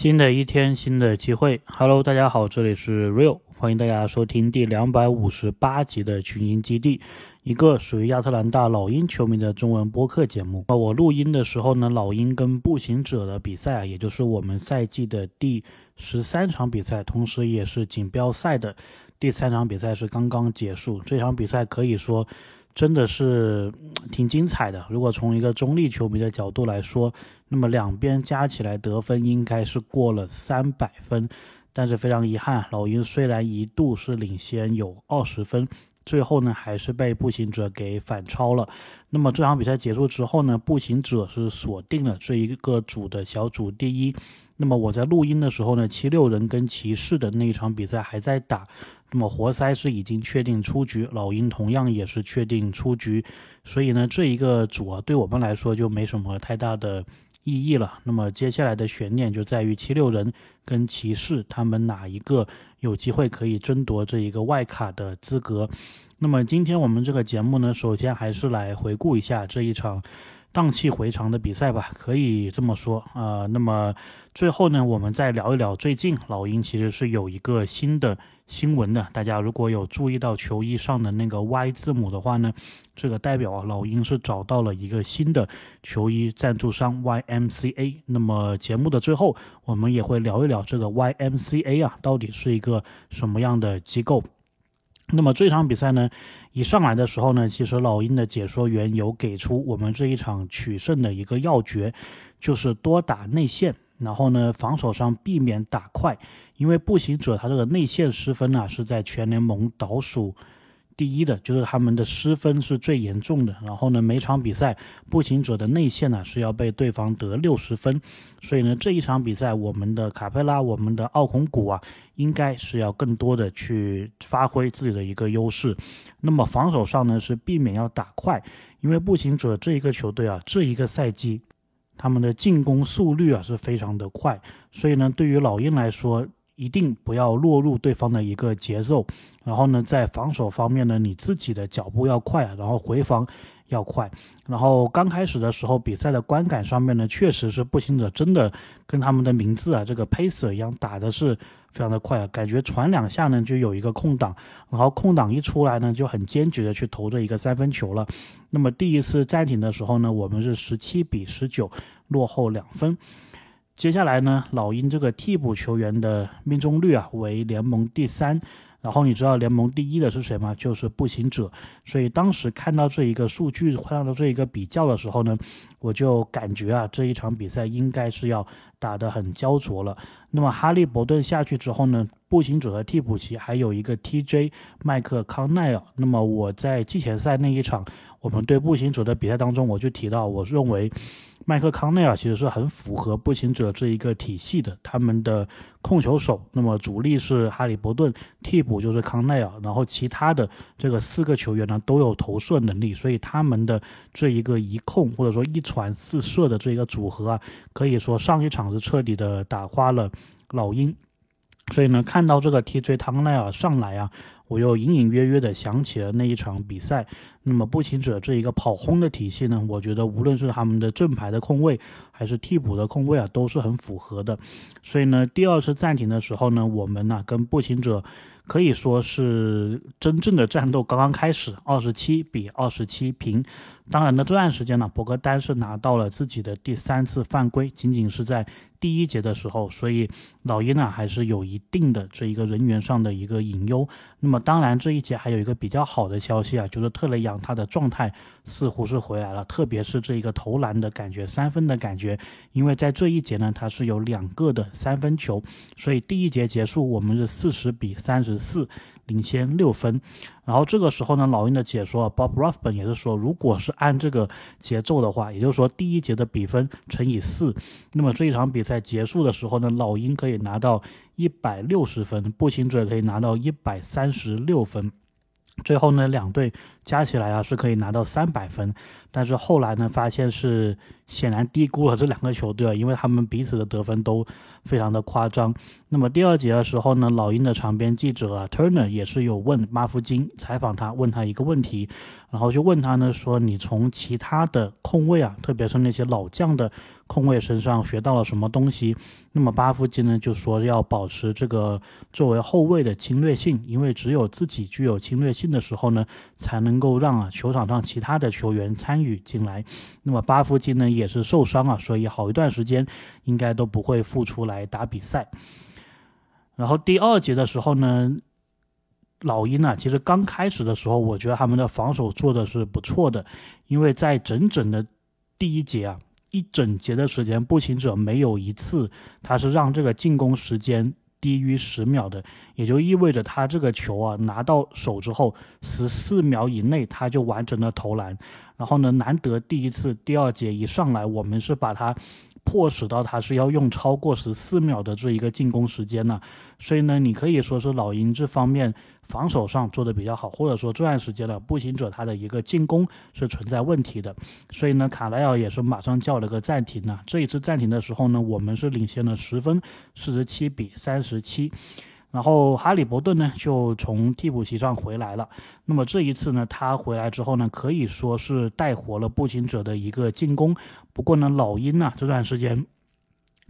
新的一天，新的机会。Hello，大家好，这里是 Real，欢迎大家收听第两百五十八集的群英基地，一个属于亚特兰大老鹰球迷的中文播客节目。呃，我录音的时候呢，老鹰跟步行者的比赛啊，也就是我们赛季的第十三场比赛，同时也是锦标赛的第三场比赛是刚刚结束。这场比赛可以说。真的是挺精彩的。如果从一个中立球迷的角度来说，那么两边加起来得分应该是过了三百分。但是非常遗憾，老鹰虽然一度是领先有二十分，最后呢还是被步行者给反超了。那么这场比赛结束之后呢，步行者是锁定了这一个组的小组第一。那么我在录音的时候呢，七六人跟骑士的那一场比赛还在打。那么活塞是已经确定出局，老鹰同样也是确定出局，所以呢，这一个组啊，对我们来说就没什么太大的意义了。那么接下来的悬念就在于七六人跟骑士，他们哪一个有机会可以争夺这一个外卡的资格？那么今天我们这个节目呢，首先还是来回顾一下这一场。荡气回肠的比赛吧，可以这么说啊。那么最后呢，我们再聊一聊最近老鹰其实是有一个新的新闻的。大家如果有注意到球衣上的那个 Y 字母的话呢，这个代表啊老鹰是找到了一个新的球衣赞助商 YMCA。那么节目的最后，我们也会聊一聊这个 YMCA 啊到底是一个什么样的机构。那么这场比赛呢，一上来的时候呢，其实老鹰的解说员有给出我们这一场取胜的一个要诀，就是多打内线，然后呢，防守上避免打快，因为步行者他这个内线失分啊是在全联盟倒数。第一的就是他们的失分是最严重的，然后呢，每场比赛步行者的内线呢是要被对方得六十分，所以呢，这一场比赛我们的卡佩拉、我们的奥孔古啊，应该是要更多的去发挥自己的一个优势。那么防守上呢是避免要打快，因为步行者这一个球队啊，这一个赛季他们的进攻速率啊是非常的快，所以呢，对于老鹰来说。一定不要落入对方的一个节奏，然后呢，在防守方面呢，你自己的脚步要快啊，然后回防要快。然后刚开始的时候，比赛的观感上面呢，确实是步行者真的跟他们的名字啊，这个 pacer 一样打的是非常的快啊，感觉传两下呢就有一个空档，然后空档一出来呢就很坚决的去投这一个三分球了。那么第一次暂停的时候呢，我们是十七比十九落后两分。接下来呢，老鹰这个替补球员的命中率啊为联盟第三，然后你知道联盟第一的是谁吗？就是步行者。所以当时看到这一个数据，看到这一个比较的时候呢，我就感觉啊这一场比赛应该是要打得很焦灼了。那么哈利伯顿下去之后呢，步行者和替补席还有一个 TJ 麦克康奈尔。那么我在季前赛那一场。我们对步行者的比赛当中，我就提到，我认为麦克康内尔其实是很符合步行者这一个体系的。他们的控球手，那么主力是哈利伯顿，替补就是康奈尔，然后其他的这个四个球员呢都有投射能力，所以他们的这一个一控或者说一传四射的这一个组合啊，可以说上一场是彻底的打花了老鹰。所以呢，看到这个 TJ 汤奈尔上来啊。我又隐隐约约的想起了那一场比赛。那么步行者这一个跑轰的体系呢，我觉得无论是他们的正牌的控卫，还是替补的控卫啊，都是很符合的。所以呢，第二次暂停的时候呢，我们呢跟步行者可以说是真正的战斗刚刚开始，二十七比二十七平。当然呢，这段时间呢，博格丹是拿到了自己的第三次犯规，仅仅是在第一节的时候，所以老鹰呢还是有一定的这一个人员上的一个隐忧。那么当然这一节还有一个比较好的消息啊，就是特雷杨他的状态似乎是回来了，特别是这一个投篮的感觉，三分的感觉，因为在这一节呢他是有两个的三分球，所以第一节结束我们是四十比三十四。领先六分，然后这个时候呢，老鹰的解说 Bob Ruffin 也是说，如果是按这个节奏的话，也就是说第一节的比分乘以四，那么这一场比赛结束的时候呢，老鹰可以拿到一百六十分，步行者可以拿到一百三十六分。最后呢，两队加起来啊是可以拿到三百分，但是后来呢，发现是显然低估了这两个球队，因为他们彼此的得分都非常的夸张。那么第二节的时候呢，老鹰的场边记者啊 Turner 也是有问马夫金采访他，问他一个问题，然后就问他呢说，你从其他的控卫啊，特别是那些老将的。控卫身上学到了什么东西？那么巴夫金呢就说要保持这个作为后卫的侵略性，因为只有自己具有侵略性的时候呢，才能够让啊球场上其他的球员参与进来。那么巴夫金呢也是受伤啊，所以好一段时间应该都不会复出来打比赛。然后第二节的时候呢，老鹰啊，其实刚开始的时候，我觉得他们的防守做的是不错的，因为在整整的第一节啊。一整节的时间，步行者没有一次他是让这个进攻时间低于十秒的，也就意味着他这个球啊拿到手之后，十四秒以内他就完成了投篮。然后呢，难得第一次第二节一上来，我们是把他。迫使到他是要用超过十四秒的这一个进攻时间呢，所以呢，你可以说是老鹰这方面防守上做的比较好，或者说这段时间呢步行者他的一个进攻是存在问题的，所以呢，卡莱尔也是马上叫了个暂停呢。这一次暂停的时候呢，我们是领先了十分，四十七比三十七。然后哈利伯顿呢就从替补席上回来了。那么这一次呢，他回来之后呢，可以说是带活了步行者的一个进攻。不过呢，老鹰呢这段时间。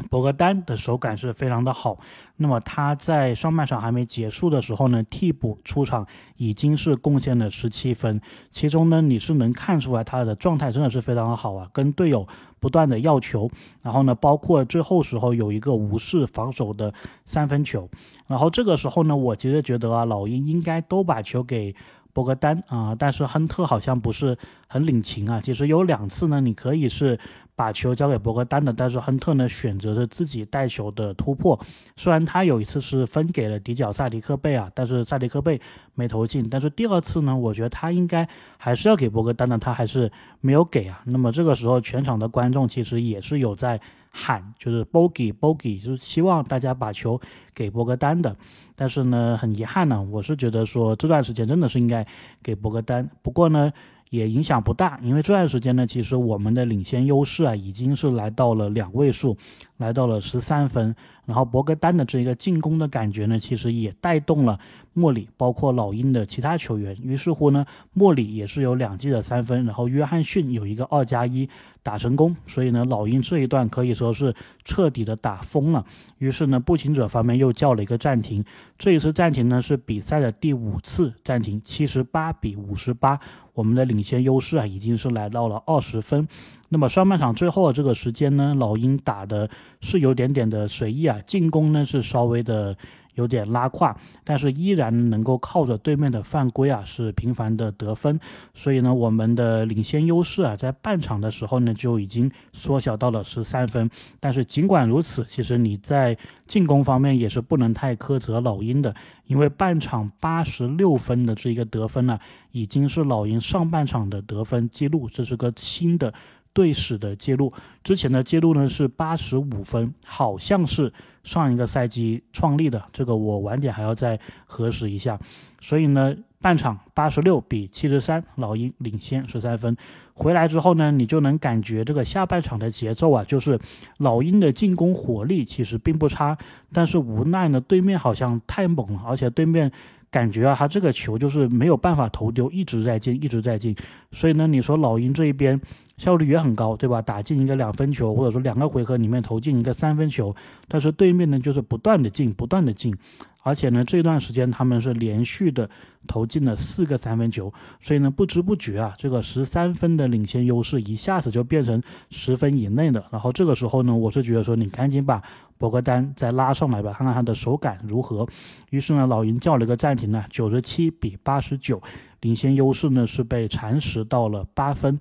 博格丹的手感是非常的好，那么他在上半场还没结束的时候呢，替补出场已经是贡献了十七分，其中呢你是能看出来他的状态真的是非常的好啊，跟队友不断的要球，然后呢包括最后时候有一个无视防守的三分球，然后这个时候呢，我其实觉得啊，老鹰应该都把球给。博格丹啊，但是亨特好像不是很领情啊。其实有两次呢，你可以是把球交给博格丹的，但是亨特呢选择着自己带球的突破。虽然他有一次是分给了底角萨迪克贝啊，但是萨迪克贝没投进。但是第二次呢，我觉得他应该还是要给博格丹的，他还是没有给啊。那么这个时候，全场的观众其实也是有在。喊就是 bogey bogey，就是希望大家把球给博格丹的。但是呢，很遗憾呢，我是觉得说这段时间真的是应该给博格丹。不过呢。也影响不大，因为这段时间呢，其实我们的领先优势啊，已经是来到了两位数，来到了十三分。然后博格丹的这一个进攻的感觉呢，其实也带动了莫里，包括老鹰的其他球员。于是乎呢，莫里也是有两记的三分，然后约翰逊有一个二加一打成功。所以呢，老鹰这一段可以说是彻底的打疯了。于是呢，步行者方面又叫了一个暂停。这一次暂停呢，是比赛的第五次暂停，七十八比五十八。我们的领先优势啊，已经是来到了二十分。那么上半场最后的这个时间呢，老鹰打的是有点点的随意啊，进攻呢是稍微的。有点拉胯，但是依然能够靠着对面的犯规啊，是频繁的得分。所以呢，我们的领先优势啊，在半场的时候呢，就已经缩小到了十三分。但是尽管如此，其实你在进攻方面也是不能太苛责老鹰的，因为半场八十六分的这一个得分呢，已经是老鹰上半场的得分记录，这是个新的。队史的记录，之前的记录呢是八十五分，好像是上一个赛季创立的，这个我晚点还要再核实一下。所以呢，半场八十六比七十三，老鹰领先十三分。回来之后呢，你就能感觉这个下半场的节奏啊，就是老鹰的进攻火力其实并不差，但是无奈呢，对面好像太猛了，而且对面。感觉啊，他这个球就是没有办法投丢，一直在进，一直在进。所以呢，你说老鹰这一边效率也很高，对吧？打进一个两分球，或者说两个回合里面投进一个三分球，但是对面呢就是不断的进，不断的进。而且呢，这段时间他们是连续的投进了四个三分球，所以呢，不知不觉啊，这个十三分的领先优势一下子就变成十分以内的。然后这个时候呢，我是觉得说，你赶紧把博格丹再拉上来吧，看看他的手感如何。于是呢，老鹰叫了一个暂停呢，九十七比八十九，领先优势呢是被蚕食到了八分。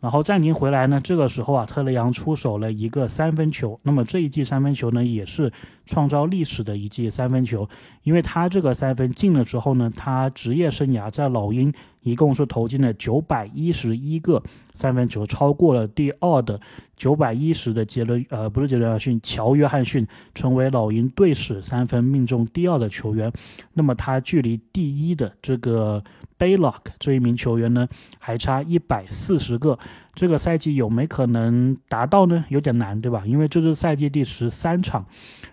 然后暂停回来呢，这个时候啊，特雷杨出手了一个三分球。那么这一记三分球呢，也是创造历史的一记三分球，因为他这个三分进了之后呢，他职业生涯在老鹰一共是投进了九百一十一个三分球，超过了第二的九百一十的杰伦，呃，不是杰伦·逊，乔·约翰逊，成为老鹰队史三分命中第二的球员。那么他距离第一的这个 Baylock 这一名球员呢，还差一百四十个。这个赛季有没可能达到呢？有点难，对吧？因为这是赛季第十三场，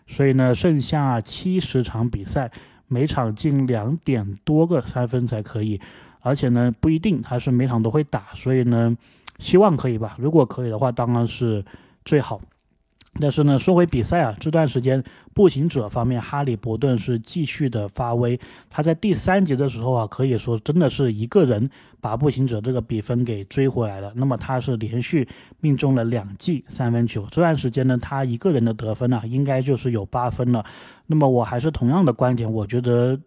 所以呢，剩下七十场比赛，每场进两点多个三分才可以。而且呢，不一定他是每场都会打，所以呢，希望可以吧。如果可以的话，当然是最好。但是呢，说回比赛啊，这段时间步行者方面，哈利伯顿是继续的发威。他在第三节的时候啊，可以说真的是一个人把步行者这个比分给追回来了。那么他是连续命中了两记三分球。这段时间呢，他一个人的得分呢，应该就是有八分了。那么我还是同样的观点，我觉得。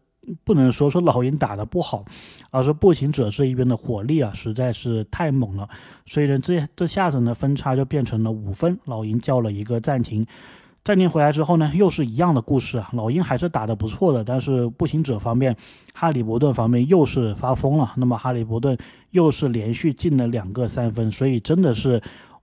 不能说说老鹰打得不好，而是步行者这一边的火力啊实在是太猛了，所以呢，这这下子呢分差就变成了五分，老鹰叫了一个暂停。暂停回来之后呢，又是一样的故事啊，老鹰还是打得不错的，但是步行者方面，哈利伯顿方面又是发疯了，那么哈利伯顿又是连续进了两个三分，所以真的是。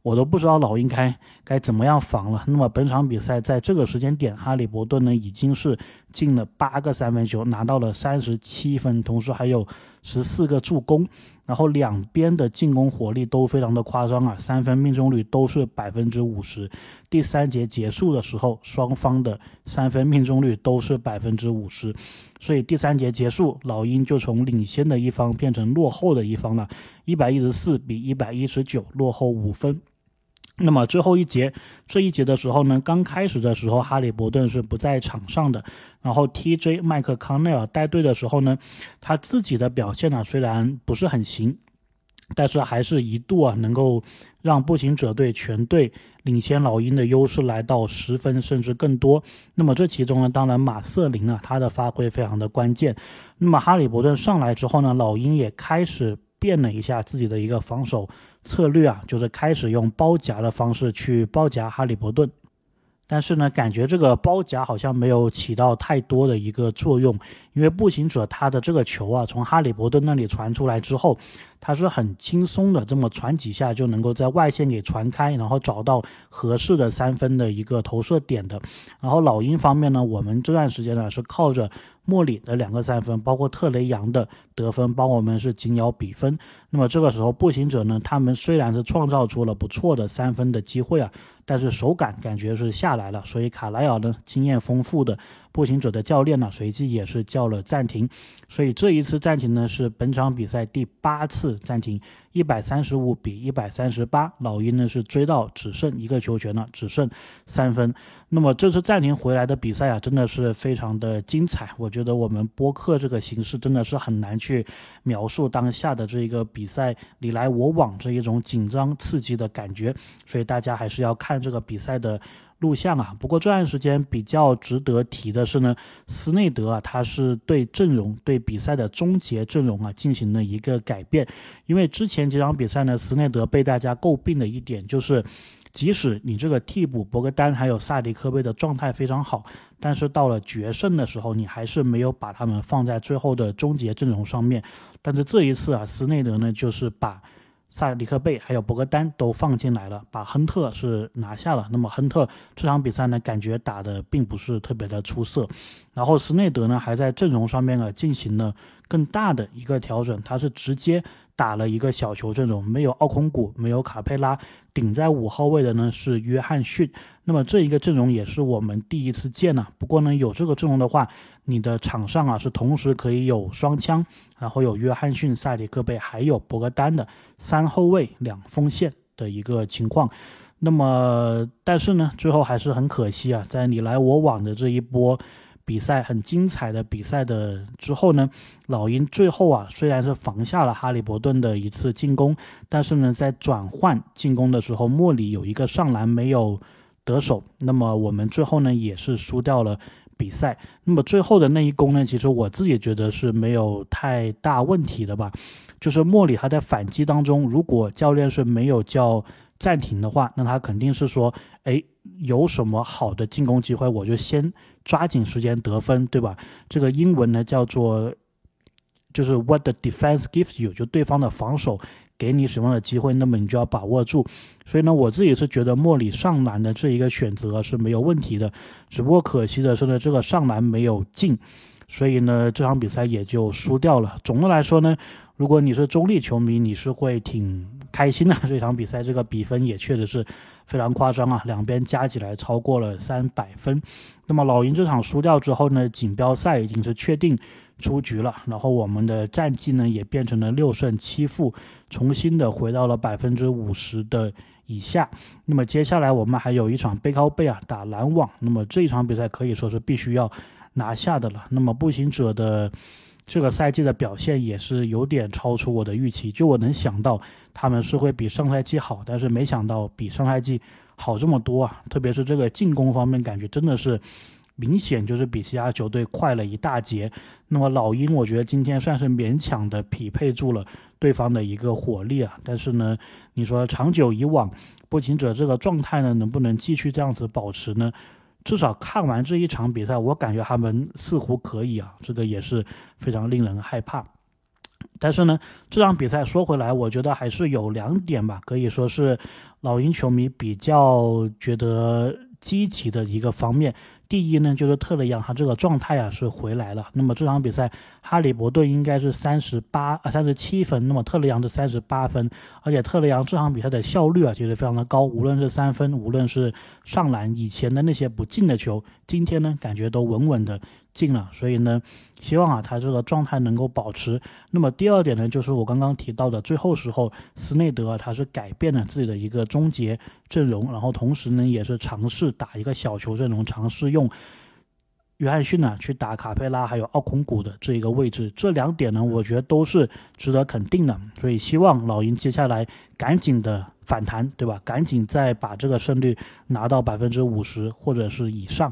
我都不知道老鹰该该怎么样防了。那么本场比赛在这个时间点，哈利伯顿呢已经是进了八个三分球，拿到了三十七分，同时还有十四个助攻。然后两边的进攻火力都非常的夸张啊，三分命中率都是百分之五十。第三节结束的时候，双方的三分命中率都是百分之五十，所以第三节结束，老鹰就从领先的一方变成落后的一方了，一百一十四比一百一十九落后五分。那么最后一节，这一节的时候呢，刚开始的时候，哈利伯顿是不在场上的。然后 TJ 麦克康奈尔带队的时候呢，他自己的表现呢虽然不是很行，但是还是一度啊能够让步行者队全队领先老鹰的优势来到十分甚至更多。那么这其中呢，当然马瑟林啊他的发挥非常的关键。那么哈利伯顿上来之后呢，老鹰也开始变了一下自己的一个防守。策略啊，就是开始用包夹的方式去包夹哈利伯顿，但是呢，感觉这个包夹好像没有起到太多的一个作用，因为步行者他的这个球啊，从哈利伯顿那里传出来之后，他是很轻松的，这么传几下就能够在外线给传开，然后找到合适的三分的一个投射点的。然后老鹰方面呢，我们这段时间呢是靠着。莫里的两个三分，包括特雷杨的得分，帮我们是紧咬比分。那么这个时候，步行者呢，他们虽然是创造出了不错的三分的机会啊，但是手感感觉是下来了。所以卡莱尔呢，经验丰富的步行者的教练呢，随即也是叫了暂停。所以这一次暂停呢，是本场比赛第八次暂停。一百三十五比一百三十八，老鹰呢是追到只剩一个球权了，只剩三分。那么这次暂停回来的比赛啊，真的是非常的精彩。我觉得我们播客这个形式真的是很难去描述当下的这一个比赛你来我往这一种紧张刺激的感觉，所以大家还是要看这个比赛的。录像啊，不过这段时间比较值得提的是呢，斯内德啊，他是对阵容、对比赛的终结阵容啊进行了一个改变。因为之前几场比赛呢，斯内德被大家诟病的一点就是，即使你这个替补博格丹还有萨迪科贝的状态非常好，但是到了决胜的时候，你还是没有把他们放在最后的终结阵容上面。但是这一次啊，斯内德呢，就是把。萨里克贝还有博格丹都放进来了，把亨特是拿下了。那么亨特这场比赛呢，感觉打的并不是特别的出色。然后斯内德呢，还在阵容上面啊进行了更大的一个调整，他是直接。打了一个小球阵容，没有奥孔古，没有卡佩拉，顶在五号位的呢是约翰逊。那么这一个阵容也是我们第一次见呢。不过呢，有这个阵容的话，你的场上啊是同时可以有双枪，然后有约翰逊、塞里克贝，还有博格丹的三后卫两锋线的一个情况。那么，但是呢，最后还是很可惜啊，在你来我往的这一波。比赛很精彩的比赛的之后呢，老鹰最后啊虽然是防下了哈利伯顿的一次进攻，但是呢在转换进攻的时候，莫里有一个上篮没有得手，那么我们最后呢也是输掉了比赛。那么最后的那一攻呢，其实我自己觉得是没有太大问题的吧，就是莫里他在反击当中，如果教练是没有叫。暂停的话，那他肯定是说，哎，有什么好的进攻机会，我就先抓紧时间得分，对吧？这个英文呢叫做。就是 what the defense gives you，就对方的防守给你什么样的机会，那么你就要把握住。所以呢，我自己是觉得莫里上篮的这一个选择是没有问题的，只不过可惜的是呢，这个上篮没有进，所以呢，这场比赛也就输掉了。总的来说呢。如果你是中立球迷，你是会挺开心的。这场比赛这个比分也确实是非常夸张啊，两边加起来超过了三百分。那么老鹰这场输掉之后呢，锦标赛已经是确定出局了。然后我们的战绩呢也变成了六胜七负，重新的回到了百分之五十的以下。那么接下来我们还有一场背靠背啊打篮网，那么这一场比赛可以说是必须要拿下的了。那么步行者的。这个赛季的表现也是有点超出我的预期，就我能想到他们是会比上赛季好，但是没想到比上赛季好这么多啊！特别是这个进攻方面，感觉真的是明显就是比其他球队快了一大截。那么老鹰，我觉得今天算是勉强的匹配住了对方的一个火力啊，但是呢，你说长久以往，步行者这个状态呢，能不能继续这样子保持呢？至少看完这一场比赛，我感觉他们似乎可以啊，这个也是非常令人害怕。但是呢，这场比赛说回来，我觉得还是有两点吧，可以说是老鹰球迷比较觉得积极的一个方面。第一呢，就是特雷杨他这个状态啊是回来了。那么这场比赛，哈利伯顿应该是三十八啊三十七分，那么特雷杨是三十八分，而且特雷杨这场比赛的效率啊其实非常的高，无论是三分，无论是上篮，以前的那些不进的球，今天呢感觉都稳稳的进了。所以呢，希望啊他这个状态能够保持。那么第二点呢，就是我刚刚提到的，最后时候斯内德他是改变了自己的一个终结阵容，然后同时呢也是尝试打一个小球阵容，尝试用。约翰逊呢去打卡佩拉还有奥孔古的这一个位置，这两点呢，我觉得都是值得肯定的。所以希望老鹰接下来赶紧的反弹，对吧？赶紧再把这个胜率拿到百分之五十或者是以上。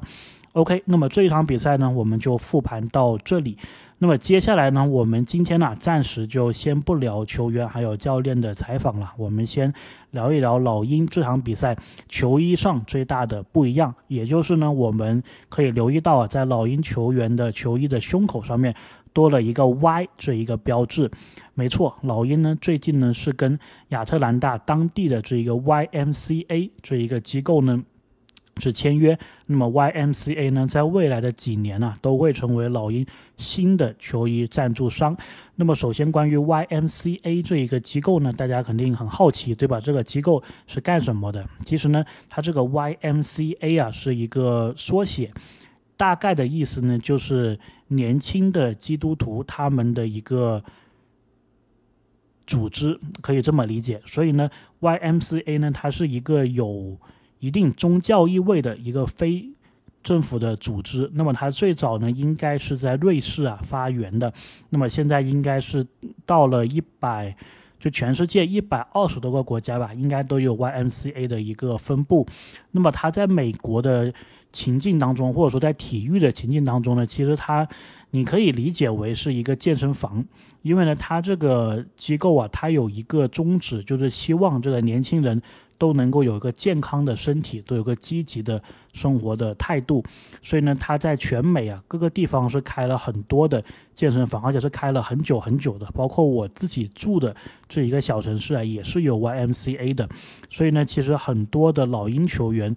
OK，那么这一场比赛呢，我们就复盘到这里。那么接下来呢，我们今天呢，暂时就先不聊球员还有教练的采访了，我们先聊一聊老鹰这场比赛球衣上最大的不一样，也就是呢，我们可以留意到啊，在老鹰球员的球衣的胸口上面多了一个 Y 这一个标志。没错，老鹰呢最近呢是跟亚特兰大当地的这一个 YMCA 这一个机构呢。是签约，那么 YMCA 呢，在未来的几年呢，都会成为老鹰新的球衣赞助商。那么，首先关于 YMCA 这一个机构呢，大家肯定很好奇，对吧？这个机构是干什么的？其实呢，它这个 YMCA 啊，是一个缩写，大概的意思呢，就是年轻的基督徒他们的一个组织，可以这么理解。所以呢，YMCA 呢，它是一个有一定宗教意味的一个非政府的组织，那么它最早呢应该是在瑞士啊发源的，那么现在应该是到了一百，就全世界一百二十多个国家吧，应该都有 YMCA 的一个分布。那么它在美国的情境当中，或者说在体育的情境当中呢，其实它你可以理解为是一个健身房，因为呢它这个机构啊，它有一个宗旨，就是希望这个年轻人。都能够有一个健康的身体，都有个积极的生活的态度，所以呢，他在全美啊各个地方是开了很多的健身房，而且是开了很久很久的。包括我自己住的这一个小城市啊，也是有 YMCA 的。所以呢，其实很多的老鹰球员。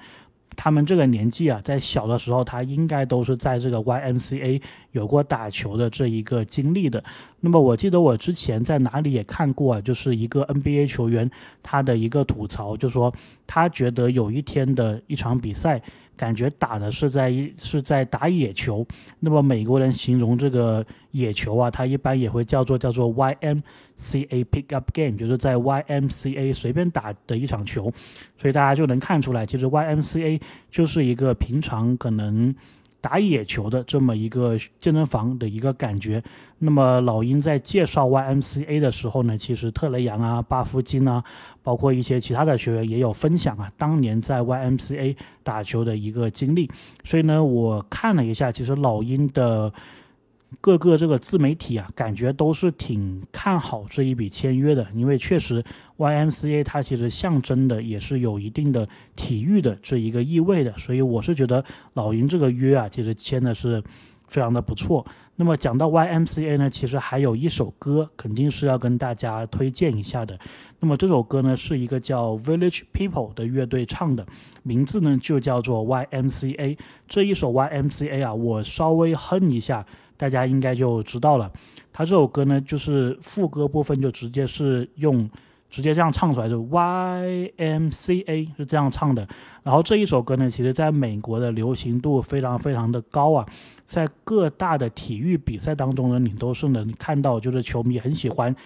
他们这个年纪啊，在小的时候，他应该都是在这个 YMCA 有过打球的这一个经历的。那么，我记得我之前在哪里也看过啊，就是一个 NBA 球员他的一个吐槽，就说他觉得有一天的一场比赛。感觉打的是在是在打野球，那么美国人形容这个野球啊，它一般也会叫做叫做 YMCA pickup game，就是在 YMCA 随便打的一场球，所以大家就能看出来，其实 YMCA 就是一个平常可能。打野球的这么一个健身房的一个感觉。那么老鹰在介绍 YMCA 的时候呢，其实特雷杨啊、巴夫金啊，包括一些其他的学员也有分享啊，当年在 YMCA 打球的一个经历。所以呢，我看了一下，其实老鹰的。各个这个自媒体啊，感觉都是挺看好这一笔签约的，因为确实 YMCA 它其实象征的也是有一定的体育的这一个意味的，所以我是觉得老鹰这个约啊，其实签的是非常的不错。那么讲到 YMCA 呢，其实还有一首歌肯定是要跟大家推荐一下的。那么这首歌呢是一个叫 Village People 的乐队唱的，名字呢就叫做 YMCA。这一首 YMCA 啊，我稍微哼一下，大家应该就知道了。它这首歌呢，就是副歌部分就直接是用。直接这样唱出来就 Y M C A 是这样唱的，然后这一首歌呢，其实在美国的流行度非常非常的高啊，在各大的体育比赛当中呢，你都是能看到，就是球迷很喜欢，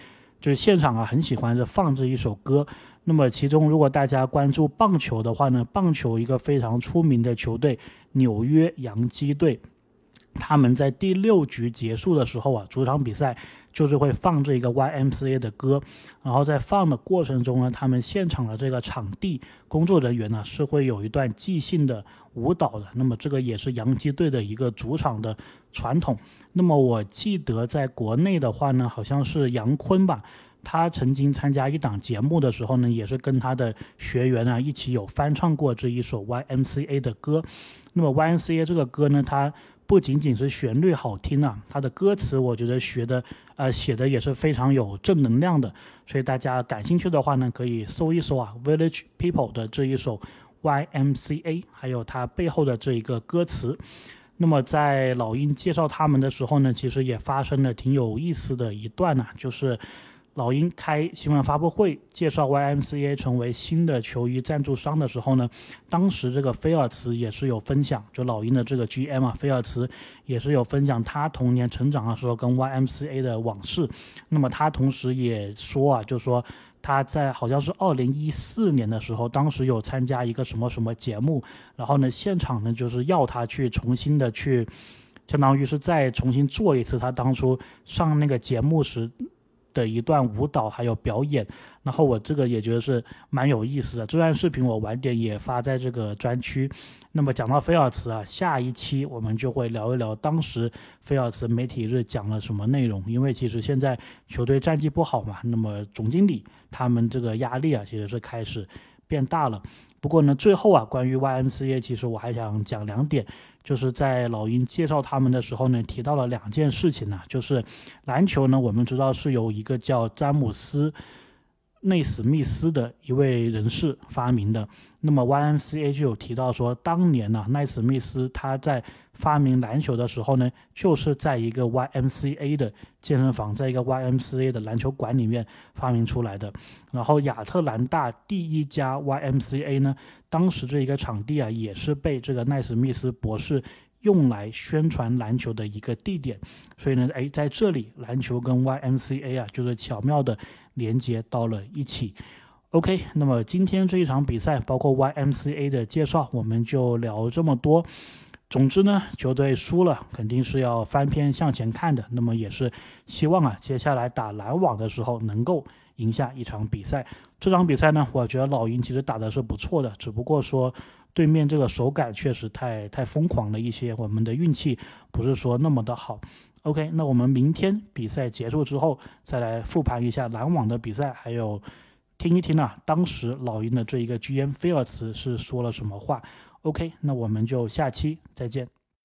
就是现场啊很喜欢的放这一首歌。那么其中如果大家关注棒球的话呢，棒球一个非常出名的球队纽约洋基队。他们在第六局结束的时候啊，主场比赛就是会放这个 YMCA 的歌，然后在放的过程中呢，他们现场的这个场地工作人员呢是会有一段即兴的舞蹈的。那么这个也是洋基队的一个主场的传统。那么我记得在国内的话呢，好像是杨坤吧，他曾经参加一档节目的时候呢，也是跟他的学员啊一起有翻唱过这一首 YMCA 的歌。那么 YMCA 这个歌呢，它不仅仅是旋律好听啊，它的歌词我觉得学的呃写的也是非常有正能量的，所以大家感兴趣的话呢，可以搜一搜啊，Village People 的这一首 YMCA，还有它背后的这一个歌词。那么在老鹰介绍他们的时候呢，其实也发生了挺有意思的一段呢，就是。老鹰开新闻发布会介绍 YMCA 成为新的球衣赞助商的时候呢，当时这个菲尔茨也是有分享，就老鹰的这个 GM 啊，菲尔茨也是有分享他童年成长的时候跟 YMCA 的往事。那么他同时也说啊，就说他在好像是二零一四年的时候，当时有参加一个什么什么节目，然后呢现场呢就是要他去重新的去，相当于是再重新做一次他当初上那个节目时。的一段舞蹈还有表演，然后我这个也觉得是蛮有意思的。这段视频我晚点也发在这个专区。那么讲到菲尔茨啊，下一期我们就会聊一聊当时菲尔茨媒体日讲了什么内容。因为其实现在球队战绩不好嘛，那么总经理他们这个压力啊，其实是开始变大了。不过呢，最后啊，关于 YMCA，其实我还想讲两点，就是在老鹰介绍他们的时候呢，提到了两件事情呢，就是篮球呢，我们知道是有一个叫詹姆斯。内史密斯的一位人士发明的。那么 YMCA 就有提到说，当年呢，奈史密斯他在发明篮球的时候呢，就是在一个 YMCA 的健身房，在一个 YMCA 的篮球馆里面发明出来的。然后亚特兰大第一家 YMCA 呢，当时这一个场地啊，也是被这个奈史密斯博士用来宣传篮球的一个地点。所以呢，哎，在这里篮球跟 YMCA 啊，就是巧妙的。连接到了一起，OK。那么今天这一场比赛，包括 YMCA 的介绍，我们就聊这么多。总之呢，球队输了，肯定是要翻篇向前看的。那么也是希望啊，接下来打篮网的时候能够赢下一场比赛。这场比赛呢，我觉得老鹰其实打的是不错的，只不过说对面这个手感确实太太疯狂了一些，我们的运气不是说那么的好。OK，那我们明天比赛结束之后，再来复盘一下篮网的比赛，还有听一听啊，当时老鹰的这一个 GM 菲尔茨是说了什么话。OK，那我们就下期再见。